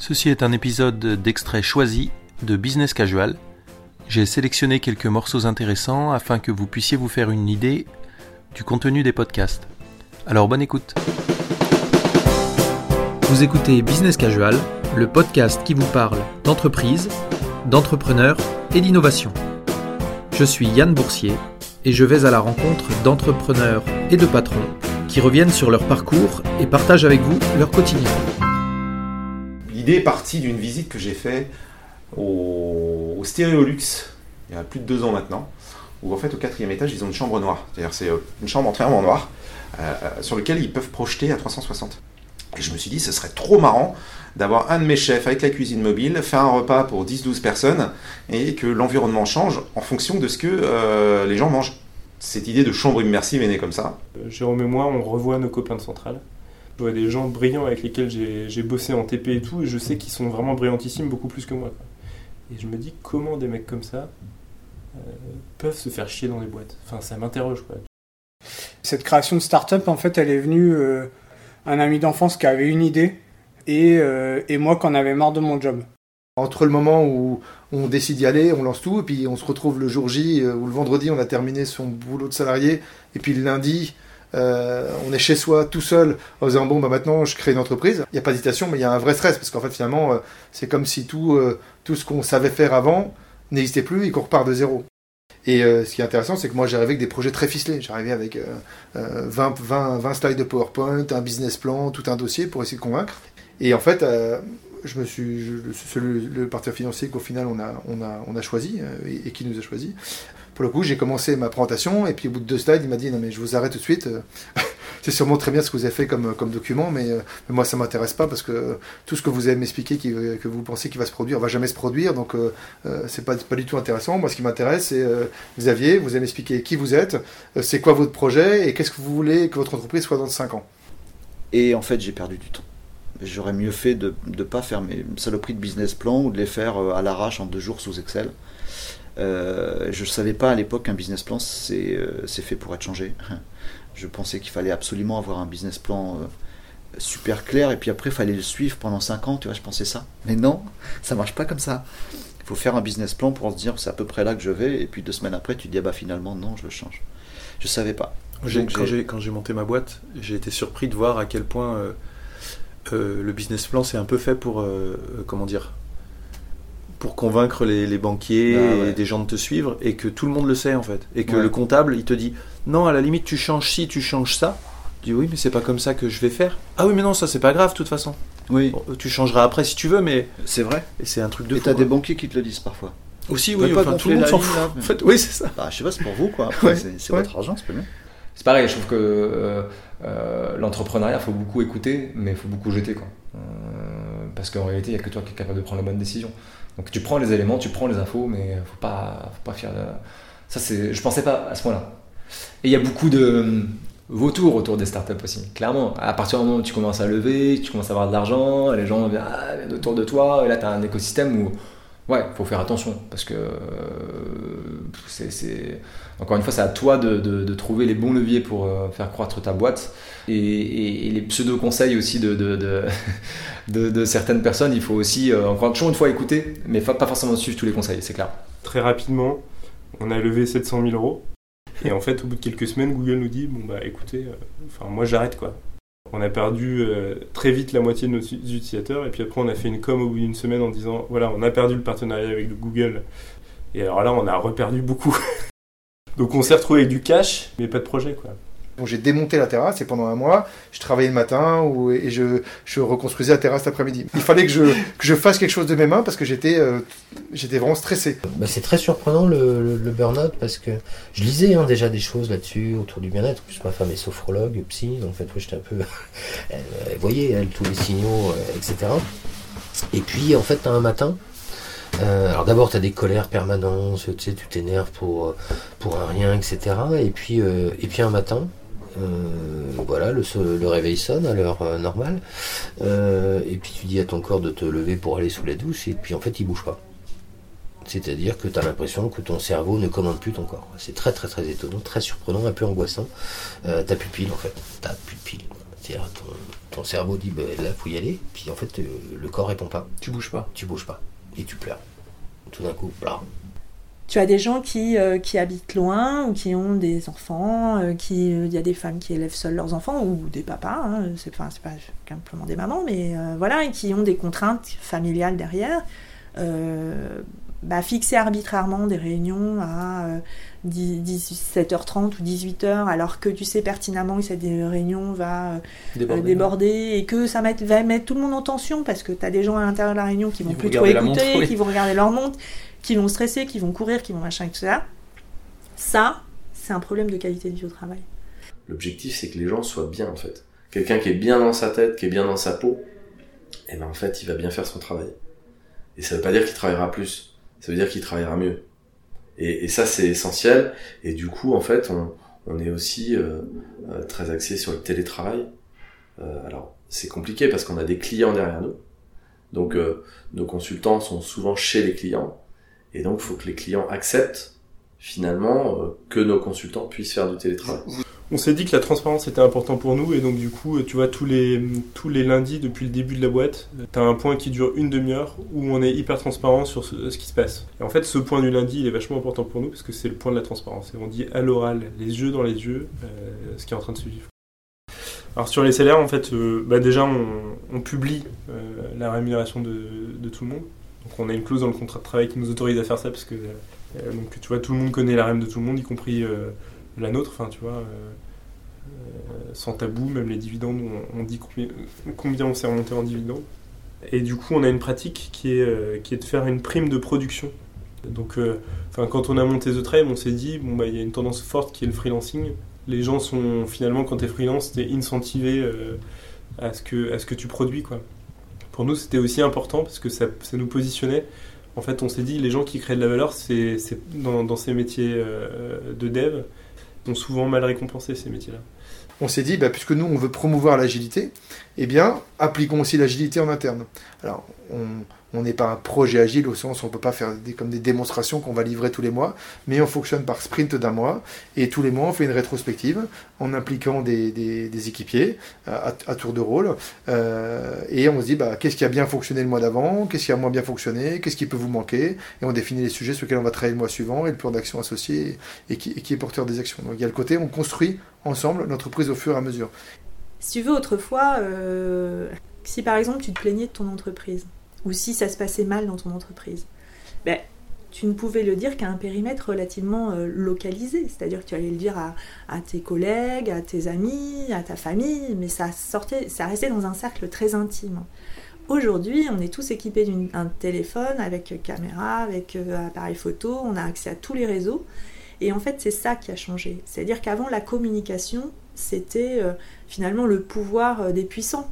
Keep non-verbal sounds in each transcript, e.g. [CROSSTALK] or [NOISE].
Ceci est un épisode d'extrait choisi de Business Casual. J'ai sélectionné quelques morceaux intéressants afin que vous puissiez vous faire une idée du contenu des podcasts. Alors bonne écoute. Vous écoutez Business Casual, le podcast qui vous parle d'entreprise, d'entrepreneurs et d'innovation. Je suis Yann Boursier et je vais à la rencontre d'entrepreneurs et de patrons qui reviennent sur leur parcours et partagent avec vous leur quotidien. Est partie d'une visite que j'ai faite au, au Stéréolux il y a plus de deux ans maintenant, où en fait au quatrième étage ils ont une chambre noire. C'est-à-dire c'est euh, une chambre entièrement noire euh, euh, sur laquelle ils peuvent projeter à 360. Et je me suis dit, ce serait trop marrant d'avoir un de mes chefs avec la cuisine mobile, faire un repas pour 10-12 personnes et que l'environnement change en fonction de ce que les gens mangent. Cette idée de chambre immersive est née comme ça. Jérôme et moi, on revoit nos copains de Centrale. Je vois des gens brillants avec lesquels j'ai bossé en TP et tout, et je sais qu'ils sont vraiment brillantissimes, beaucoup plus que moi. quoi. Et je me dis, comment des mecs comme ça euh, peuvent se faire chier dans les boîtes? Enfin, ça m'interroge. Cette création de start-up, en fait, elle est venue euh, un ami d'enfance qui avait une idée et, euh, et moi qui en avais marre de mon job. Entre le moment où on décide d'y aller, on lance tout, et puis on se retrouve le jour J ou le vendredi, on a terminé son boulot de salarié, et puis le lundi, euh, on est chez soi tout seul en disant bon bah maintenant je crée une entreprise. Il n'y a pas d'hésitation, mais il y a un vrai stress parce qu'en fait finalement euh, c'est comme si tout, euh, tout ce qu'on savait faire avant n'existait plus et qu'on repart de zéro. Et ce qui est intéressant, c'est que moi j'arrivais avec des projets très ficelés. J'arrivais avec euh, euh, 20, 20, 20 slides de PowerPoint, un business plan, tout un dossier pour essayer de convaincre. Et en fait, je me suis, je- le, partenaire financier qu'au final on a, choisi et, et qui nous a choisi. Pour le coup, j'ai commencé ma présentation et puis au bout de deux slides, il m'a dit non mais je vous arrête tout de suite. Euh, [LAUGHS] c'est sûrement très bien ce que vous avez fait comme, comme document, mais, euh, moi ça m'intéresse pas parce que tout ce que vous allez m'expliquer qui- que vous pensez qu'il va se produire va jamais se produire, donc euh, euh, c'est pas, pas du tout intéressant. Moi, ce qui m'intéresse, c'est euh, Xavier, vous allez m'expliquer qui vous êtes, euh, c'est quoi votre projet et qu'est-ce que vous voulez que votre entreprise soit dans 5 ans. Et en fait, j'ai perdu du temps. J'aurais mieux fait de ne pas faire mes saloperies de business plan ou de les faire euh, à l'arrache en deux jours sous Excel. Euh, je ne savais pas à l'époque qu'un business plan, c'est euh, fait pour être changé. [LAUGHS] Je pensais qu'il fallait absolument avoir un business plan euh, super clair et puis après, il fallait le suivre pendant cinq ans. Tu vois, je pensais ça. Mais non, [LAUGHS] ça marche pas comme ça. Il faut faire un business plan pour se dire c'est à peu près là que je vais et puis deux semaines après, tu te dis ah bah finalement non, je le change. Je savais pas. Donc, quand j'ai- monté ma boîte, j'ai été surpris de voir à quel point euh, le business plan c'est un peu fait pour comment dire pour convaincre les, les banquiers Ah ouais. et des gens de te suivre et que tout le monde le sait en fait et que Ouais. le comptable il te dit non à la limite tu changes ci tu changes ça tu dis oui mais c'est pas comme ça que je vais faire ah oui mais non ça c'est pas grave de toute façon Oui, Bon, tu changeras après si tu veux mais c'est vrai. c'est un truc de Et t'as des quoi. banquiers qui te le disent parfois. aussi oui enfin, tout le monde s'en fout là, en fait [LAUGHS] oui c'est ça Bah, je sais pas, c'est pour vous quoi. Après, Ouais, c'est c'est ouais. votre argent, c'est pas bien. C'est pareil, je trouve que euh, euh, l'entrepreneuriat, il faut beaucoup écouter, mais il faut beaucoup jeter. Quoi. Euh, parce qu'en réalité, il n'y a que toi qui es capable de prendre la bonne décision. Donc tu prends les éléments, tu prends les infos, mais faut pas, faut pas faire. de- Ça, c'est, je pensais pas à ce point-là. Et il y a beaucoup de euh, vautours autour des startups aussi, clairement. À partir du moment où tu commences à lever, tu commences à avoir de l'argent, les gens viennent, ah, viennent autour de toi, et là, tu as un écosystème où. Ouais, faut faire attention parce que euh, c'est, encore une fois, c'est à toi de, trouver les bons leviers pour euh, faire croître ta boîte. Et, les pseudo-conseils aussi [LAUGHS] de, certaines personnes, il faut aussi, euh, encore une fois, écouter, mais fa- pas forcément suivre tous les conseils, c'est clair. Très rapidement, on a levé 700 000 euros. Et en fait, au bout de quelques semaines, Google nous dit Bon, bah écoutez, enfin, moi j'arrête quoi. On a perdu euh, très vite la moitié de nos utilisateurs. Et puis après, on a fait une com au bout d'une semaine en disant Voilà, on a perdu le partenariat avec le Google. Et alors là, on a reperdu beaucoup. [LAUGHS] Donc on s'est retrouvé avec du cash, mais pas de projet quoi. J'ai démonté la terrasse et pendant un mois, je travaillais le matin et je, je reconstruisais la terrasse l'après-midi. Il fallait que je, que je fasse quelque chose de mes mains parce que j'étais euh, vraiment stressé. Bah, c'est très surprenant le, burn-out parce que je lisais hein, déjà des choses là-dessus autour du bien-être. En plus, ma femme est sophrologue, psy, donc en fait, j'étais un peu. [LAUGHS] elle, elle voyait, elle, tous les signaux, euh, etc. Et puis, en fait, un matin. euh, alors d'abord, tu as des colères permanentes, tu sais, tu t'énerves pour, euh, pour un rien, etc. Et puis, euh, et puis un matin, euh, voilà, le, réveil sonne à l'heure euh, normale. Euh, et puis tu dis à ton corps de te lever pour aller sous la douche, et puis en fait, il bouge pas. C'est-à-dire que tu as l'impression que ton cerveau ne commande plus ton corps. C'est très très très étonnant, très surprenant, un peu angoissant. Euh, t'as plus de pile en fait. T'as plus de pile. C'est-à-dire, ton, ton cerveau dit, bah, là, faut y aller. Puis en fait, euh, le corps répond pas. Tu bouges pas. Tu bouges pas. Et tu pleures. Tout d'un coup, blah. Tu as des gens qui, euh, qui habitent loin ou qui ont des enfants, euh, qui il y a des femmes qui élèvent seuls leurs enfants ou des papas, hein, c'est c'est pas simplement des mamans, mais euh, voilà, et qui ont des contraintes familiales derrière. Euh, bah, fixer arbitrairement des réunions à euh, 10 17h30 ou 18h alors que tu sais pertinemment que cette réunion va euh, déborder et que ça met- va mettre tout le monde en tension parce que tu as des gens à l'intérieur de la réunion qui vont Ils vont plus trop écouter, montre, oui. qui vont regarder leur montre, qui vont stresser, qui vont courir, qui vont machin et tout ça. Ça, c'est un problème de qualité de vie au travail. L'objectif, c'est que les gens soient bien, en fait. Quelqu'un qui est bien dans sa tête, qui est bien dans sa peau, eh ben, en fait, il va bien faire son travail. Et ça veut pas dire qu'il travaillera plus. Ça veut dire qu'il travaillera mieux. Et, ça, c'est essentiel. Et du coup, en fait, on, est aussi euh, euh, très axé sur le télétravail. Euh, alors, c'est compliqué parce qu'on a des clients derrière nous. Donc, nos consultants sont souvent chez les clients. Et donc, il faut que les clients acceptent, finalement, que nos consultants puissent faire du télétravail. On s'est dit que la transparence était important pour nous et donc du coup, tu vois, tous les, tous les lundis depuis le début de la boîte, tu as un point qui dure une demi-heure où on est hyper transparent sur ce, qui se passe. Et en fait, ce point du lundi, il est vachement important pour nous parce que c'est le point de la transparence. Et on dit à l'oral, les yeux dans les yeux, euh, ce qui est en train de se vivre. Alors sur les salaires, en fait, euh, bah déjà, on, publie euh, la rémunération de, tout le monde. Donc on a une clause dans le contrat de travail qui nous autorise à faire ça parce que donc, tu vois, tout le monde connaît la REM de tout le monde, y compris la nôtre. Enfin, tu vois, euh, euh, sans tabou, même les dividendes, on, dit combien, on s'est remonté en dividendes. Et du coup, on a une pratique qui est, euh, qui est de faire une prime de production. Donc, euh, quand on a monté The Tribe, on s'est dit, bon, bah, il y a une tendance forte qui est le freelancing. Les gens sont, finalement, quand tu es freelance, tu es incentivé à, ce que, à ce que tu produis. Quoi. Pour nous, c'était aussi important parce que ça, ça nous positionnait. En fait, on s'est dit, les gens qui créent de la valeur, c'est dans, dans ces métiers de dev, sont souvent mal récompensés, ces métiers-là. On s'est dit, bah, puisque nous, on veut promouvoir l'agilité, eh bien, appliquons aussi l'agilité en interne. Alors, on on n'est pas un projet agile au sens où on ne peut pas faire des, comme des démonstrations qu'on va livrer tous les mois, mais on fonctionne par sprint d'un mois, et tous les mois, on fait une rétrospective en impliquant des, des- équipiers à, tour de rôle, euh, et on se dit, bah, qu'est-ce qui a bien fonctionné le mois d'avant, qu'est-ce qui a moins bien fonctionné, qu'est-ce qui peut vous manquer, et on définit les sujets sur lesquels on va travailler le mois suivant, et le plan d'action associé, et qui, et qui est porteur des actions. Donc il y a le côté, on construit ensemble l'entreprise au fur et à mesure. Si tu veux, autrefois, euh, si par exemple tu te plaignais de ton entreprise, ou si ça se passait mal dans ton entreprise, ben, tu ne pouvais le dire qu'à un périmètre relativement euh, localisé. C'est-à-dire que tu allais le dire à, tes collègues, à tes amis, à ta famille, mais ça, sortait, ça restait dans un cercle très intime. Aujourd'hui, on est tous équipés d'un téléphone avec caméra, avec euh, appareil photo, on a accès à tous les réseaux. Et en fait, c'est ça qui a changé. C'est-à-dire qu'avant, la communication, c'était euh, finalement le pouvoir des puissants.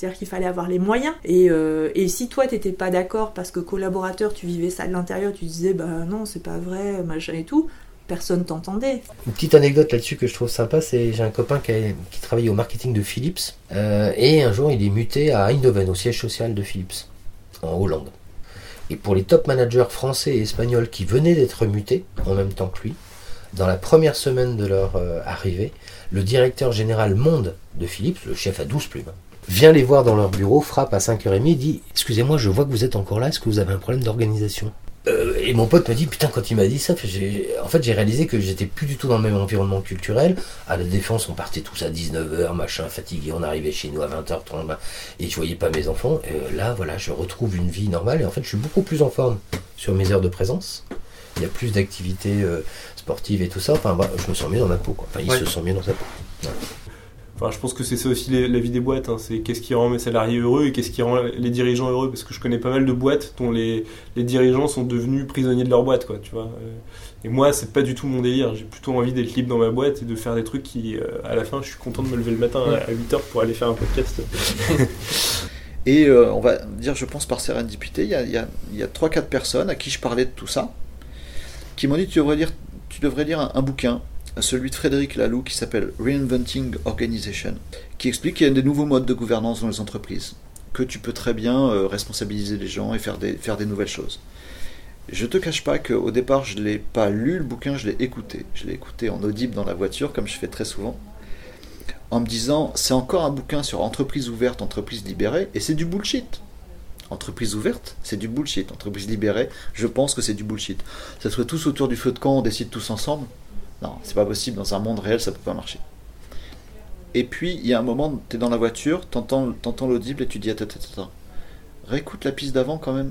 C'est-à-dire qu'il fallait avoir les moyens. Et, euh, et si toi, t'étais pas d'accord parce que collaborateur, tu vivais ça de l'intérieur, tu disais, bah non, c'est pas vrai, machin et tout, personne t'entendait. Une petite anecdote là-dessus que je trouve sympa, c'est j'ai un copain qui, travaillait au marketing de Philips euh, et un jour il est muté à Eindhoven, au siège social de Philips, en Hollande. Et pour les top managers français et espagnols qui venaient d'être mutés en même temps que lui, dans la première semaine de leur euh, arrivée, le directeur général monde de Philips, le chef à 12 plumes, vient les voir dans leur bureau, frappe à 5h30 et dit Excusez-moi, je vois que vous êtes encore là, est-ce que vous avez un problème d'organisation? Euh, Et mon pote me dit Putain, quand il m'a dit ça, en fait, j'ai réalisé que j'étais plus du tout dans le même environnement culturel. À la défense, on partait tous à 19h, machin, fatigué, on arrivait chez nous à 20h30 bah, et je voyais pas mes enfants. Et là, voilà, je retrouve une vie normale et en fait, je suis beaucoup plus en forme sur mes heures de présence. Il y a plus d'activités euh, sportives et tout ça. Enfin, bah, je me sens mieux dans ma peau. Quoi. Enfin, il Ouais. se sent mieux dans sa peau. Je pense que c'est ça aussi la vie des boîtes. hein. C'est qu'est-ce qui rend mes salariés heureux et qu'est-ce qui rend les dirigeants heureux. Parce que je connais pas mal de boîtes dont les, dirigeants sont devenus prisonniers de leur boîte, quoi. Tu vois. Euh, Et moi, c'est pas du tout mon délire. J'ai plutôt envie d'être libre dans ma boîte et de faire des trucs qui, euh, à la fin, je suis content de me lever le matin à 8h pour aller faire un podcast. [LAUGHS] Et euh, on va dire, je pense par sérendipité, il y a, il y a, il y a 3-4 personnes à qui je parlais de tout ça, qui m'ont dit tu devrais lire, tu devrais lire un bouquin, celui de Frédéric Laloux qui s'appelle Reinventing Organization, qui explique qu'il y a des nouveaux modes de gouvernance dans les entreprises, que tu peux très bien euh, responsabiliser les gens et faire des, nouvelles choses. Je te cache pas qu'au départ, je ne l'ai pas lu le bouquin, je l'ai écouté. Je l'ai écouté en audible dans la voiture, comme je fais très souvent. en me disant c'est encore un bouquin sur entreprise ouverte, entreprise libérée, et c'est du bullshit. Entreprise ouverte, c'est du bullshit. Entreprise libérée, je pense que c'est du bullshit. Ça soit tous autour du feu de camp, on décide tous ensemble. Non, c'est pas possible. Dans un monde réel, ça peut pas marcher. Et puis, il y a un moment, tu es dans la voiture, t'entends, entends l'audible et tu dis attends, attends, attends. Réécoute la piste d'avant quand même.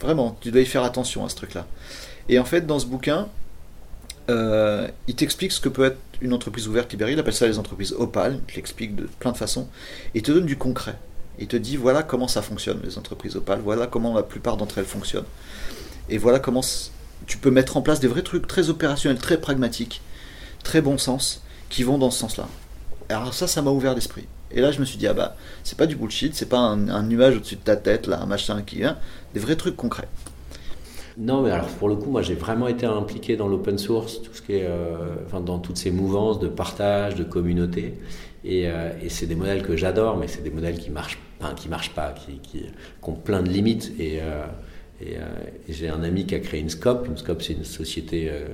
Vraiment, tu dois y faire attention à ce truc-là. Et en fait, dans ce bouquin, euh, il t'explique ce que peut être une entreprise ouverte libérée. Il appelle ça les entreprises opales. Il te l'explique de plein de façons. Et il te donne du concret. Il te dit voilà comment ça fonctionne, les entreprises opales. Voilà comment la plupart d'entre elles fonctionnent. Et voilà comment tu peux mettre en place des vrais trucs très opérationnels, très pragmatiques, très bon sens, qui vont dans ce sens-là. Alors ça, ça m'a ouvert l'esprit. Et là, je me suis dit, ah bah, c'est pas du bullshit, c'est pas un, nuage au-dessus de ta tête, là, un machin qui vient, des vrais trucs concrets. Non, mais alors pour le coup, moi j'ai vraiment été impliqué dans l'open source, tout ce qui est, euh, enfin, dans toutes ces mouvances de partage, de communauté. Et, euh, et c'est des modèles que j'adore, mais c'est des modèles qui marchent, qui marchent pas, qui ont plein de limites. Et, euh, et, euh, et j'ai un ami qui a créé une SCOP. Une SCOP, c'est une société, euh,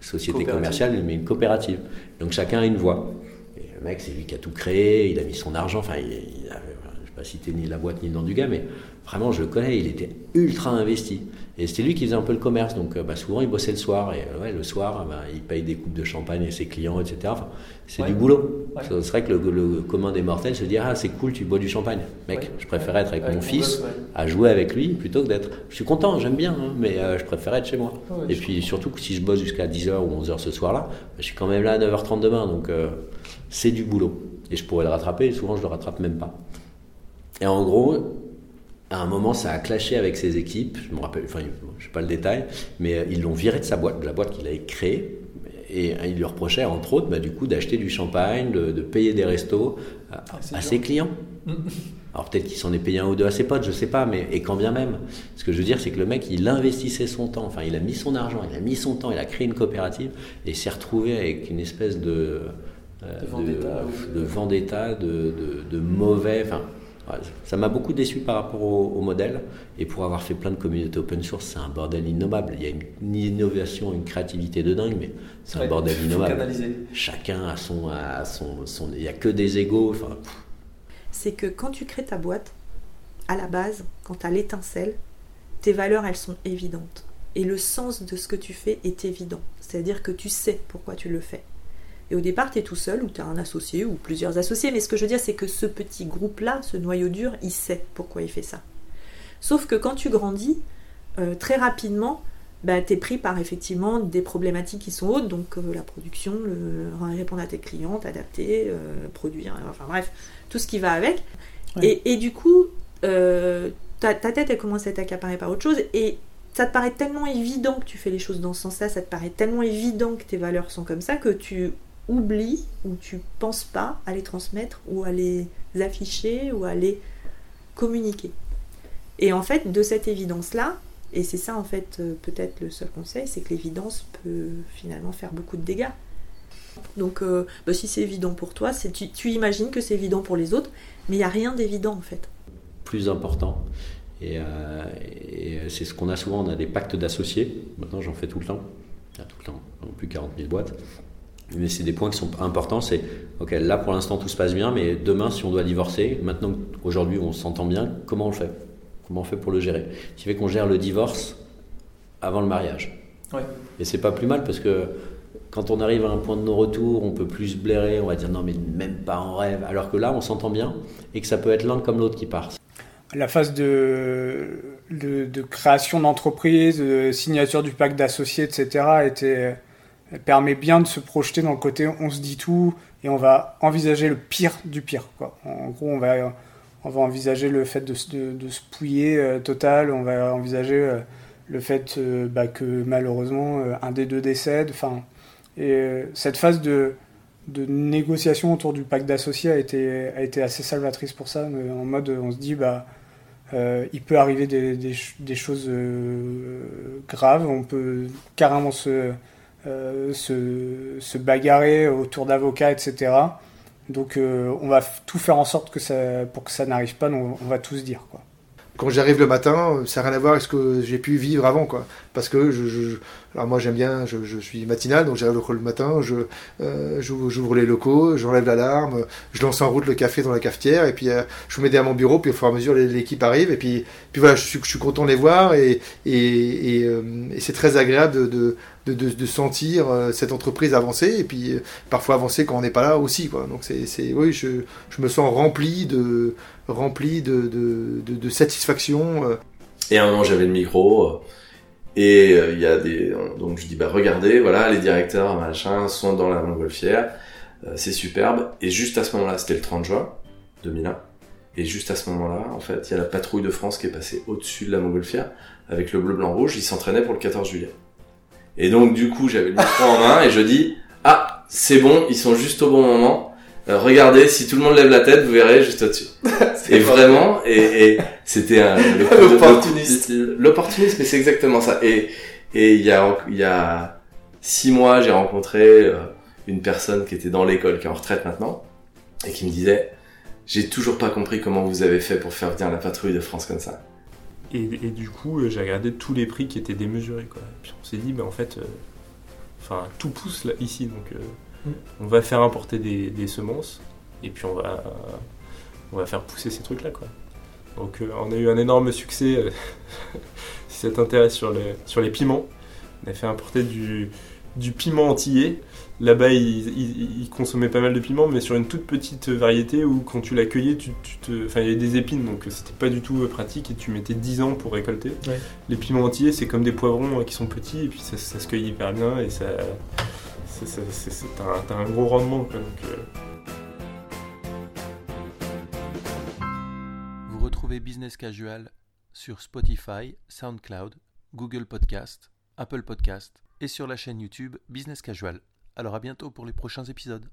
société commerciale, mais une coopérative. Donc chacun a une voix. Et le mec, c'est lui qui a tout créé, il a mis son argent, enfin, il, il a, je vais pas citer ni la boîte ni le nom du gars, mais vraiment, je le connais, il était ultra investi. Et c'était lui qui faisait un peu le commerce, donc euh, bah, souvent il bossait le soir, et euh, ouais, le soir, bah, il paye des coupes de champagne à ses clients, etc. Enfin, c'est Ouais. du boulot. Ouais. C'est vrai que le, le commun des mortels se dit Ah, c'est cool, tu bois du champagne. Mec, je préférais être avec Avec mon fils, à jouer avec lui, plutôt que d'être. Je suis content, j'aime bien, hein, mais euh, je préférais être chez moi. Et puis surtout que si je bosse jusqu'à 10h ou 11h ce soir-là, bah, je suis quand même là à 9h30 demain, donc euh, c'est du boulot. Et je pourrais le rattraper, et souvent je le rattrape même pas. Et en gros, à un moment, ça a clashé avec ses équipes. Je me rappelle, enfin, je sais pas le détail, mais euh, ils l'ont viré de sa boîte, de la boîte qu'il avait créée. Et euh, il lui reprochait, entre autres, bah, du coup, d'acheter du champagne, de, de payer des restos à, Ah, à ses clients. Alors peut-être qu'il s'en est payé un ou deux à ses potes, je sais pas, mais et quand bien même. Ce que je veux dire, c'est que le mec, il investissait son temps, enfin, il a mis son argent, il a mis son temps, il a créé une coopérative et s'est retrouvé avec une espèce de euh, De vendetta, de, de vendetta, de, de- de mauvais. Enfin, ça m'a beaucoup déçu par rapport au, au modèle. Et pour avoir fait plein de communautés open source, c'est un bordel innommable. Il y a une, une innovation, une créativité de dingue, mais c'est un bordel innommable. canaliser. Chacun a son, a son, son- il y a que des égaux. C'est que quand tu crées ta boîte, à la base, quand tu as l'étincelle, tes valeurs, elles sont évidentes. Et le sens de ce que tu fais est évident. C'est-à-dire que tu sais pourquoi tu le fais. Et au départ, tu es tout seul, ou tu as un associé, ou plusieurs associés. Mais ce que je veux dire, c'est que ce petit groupe-là, ce noyau dur, il sait pourquoi il fait ça. Sauf que quand tu grandis, euh, très rapidement, bah, tu es pris par effectivement des problématiques qui sont hautes, donc euh, la production, le, répondre à tes clients, t'adapter, euh, produire, enfin bref, tout ce qui va avec. Ouais. Et, et du coup, euh, ta, ta tête, elle commence à être accaparée par autre chose, et ça te paraît tellement évident que tu fais les choses dans ce sens-là, ça te paraît tellement évident que tes valeurs sont comme ça, que tu oublies ou tu penses pas à les transmettre ou à les afficher ou à les communiquer. Et en fait, de cette évidence-là, et c'est ça en fait euh, peut-être le seul conseil, c'est que l'évidence peut finalement faire beaucoup de dégâts. Donc euh, bah, si c'est évident pour toi, tu, tu imagines que c'est évident pour les autres, mais il n'y a rien d'évident en fait. plus important. Et, euh, c'est ce qu'on a souvent, on a des pactes d'associés. Maintenant, j'en fais tout le temps. Tout le temps, plus 40 000 boîtes. Mais c'est des points qui sont importants. C'est, ok, là pour l'instant tout se passe bien, mais demain, si on doit divorcer, maintenant qu'aujourd'hui on s'entend bien, comment on fait? Comment on fait pour le gérer? Ce qui fait qu'on gère le divorce avant le mariage. Ouais. Et c'est pas plus mal parce que quand on arrive à un point de non-retour, on peut plus se blairer, on va dire non, mais même pas en rêve. Alors que là, on s'entend bien et que ça peut être l'un comme l'autre qui part. La phase de, de, de création d'entreprise, de signature du pacte d'associés, etc., était, elle permet bien de se projeter dans le côté on se dit tout et on va envisager le pire du pire. Quoi. En gros, on va, on va envisager le fait de, de, de se pouiller euh, total, on va envisager euh, le fait euh, bah, que malheureusement un des deux décède. Enfin, et cette phase de, de négociation autour du pacte d'associés a été, a été assez salvatrice pour ça. En mode, on se dit, bah, il peut arriver des, des, ch- des choses graves, on peut carrément se, se, se bagarrer autour d'avocats, etc. Donc euh, on va tout faire en sorte que ça, pour que ça n'arrive pas, donc on va tout se dire. Quoi. quand j'arrive le matin, ça n'a rien à voir avec ce que j'ai pu vivre avant, quoi. Parce que alors moi j'aime bien, je, suis matinal, donc j'arrive le matin, je euh, j'ouvre les locaux, j'enlève l'alarme, je lance en route le café dans la cafetière, et puis euh, je me mets à mon bureau, puis au fur et à mesure l'équipe arrive, et puis puis voilà, je suis, content de les voir, et euh, c'est très agréable de de, sentir euh, cette entreprise avancer et puis euh, parfois avancer quand on n'est pas là aussi quoi donc c'est oui je, je me sens rempli de rempli de, de, satisfaction euh. Et à un moment, j'avais le micro. Et il y a des. Donc je dis, bah regardez, voilà, les directeurs, machin, sont dans la montgolfière. c'est superbe. Et juste à ce moment-là, c'était le 30 juin 2001. Et juste à ce moment-là, en fait, il y a la patrouille de France qui est passée au-dessus de la montgolfière avec le bleu, blanc, rouge. Ils s'entraînaient pour le 14 juillet. Et donc, du coup, j'avais le micro en main et je dis, ah, c'est bon, ils sont juste au bon moment. Euh, regardez, si tout le monde lève la tête, vous verrez juste au-dessus. [LAUGHS] et vraiment, et, et c'était L'opportuniste. L'opportuniste, mais c'est exactement ça. Et, et il y a, il y a six mois, j'ai rencontré euh, une personne qui était dans l'école, qui est en retraite maintenant, et qui me disait, j'ai toujours pas compris comment vous avez fait pour faire venir la patrouille de France comme ça. Et, et du coup, euh, j'ai regardé tous les prix qui étaient démesurés. Quoi. Et puis on s'est dit, bah, en fait, euh, enfin, tout pousse là, ici. Donc, euh, Mm. on va faire importer des, des semences et puis on va, on va faire pousser ces trucs-là. Quoi. Donc, on a eu un énorme succès. [LAUGHS] si ça t'intéresse sur, le- sur les piments, on a fait importer du, du piment antillais. Là-bas, ils, ils- ils consommaient pas mal de piment, mais sur une toute petite variété où, quand tu la cueillais, tu, tu te... enfin, il y avait des épines, donc c'était pas du tout euh, pratique et tu mettais 10 ans pour récolter. Ouais. Les piments entiers, c'est comme des poivrons euh, qui sont petits et puis ça, ça se cueille hyper bien et ça. c'est- c'est- c'est- c'est- T'as un, t'as un gros rendement. Quoi, donc, euh, Vous retrouvez Business Casual sur Spotify, SoundCloud, Google Podcast, Apple Podcast et sur la chaîne YouTube Business Casual. Alors à bientôt pour les prochains épisodes.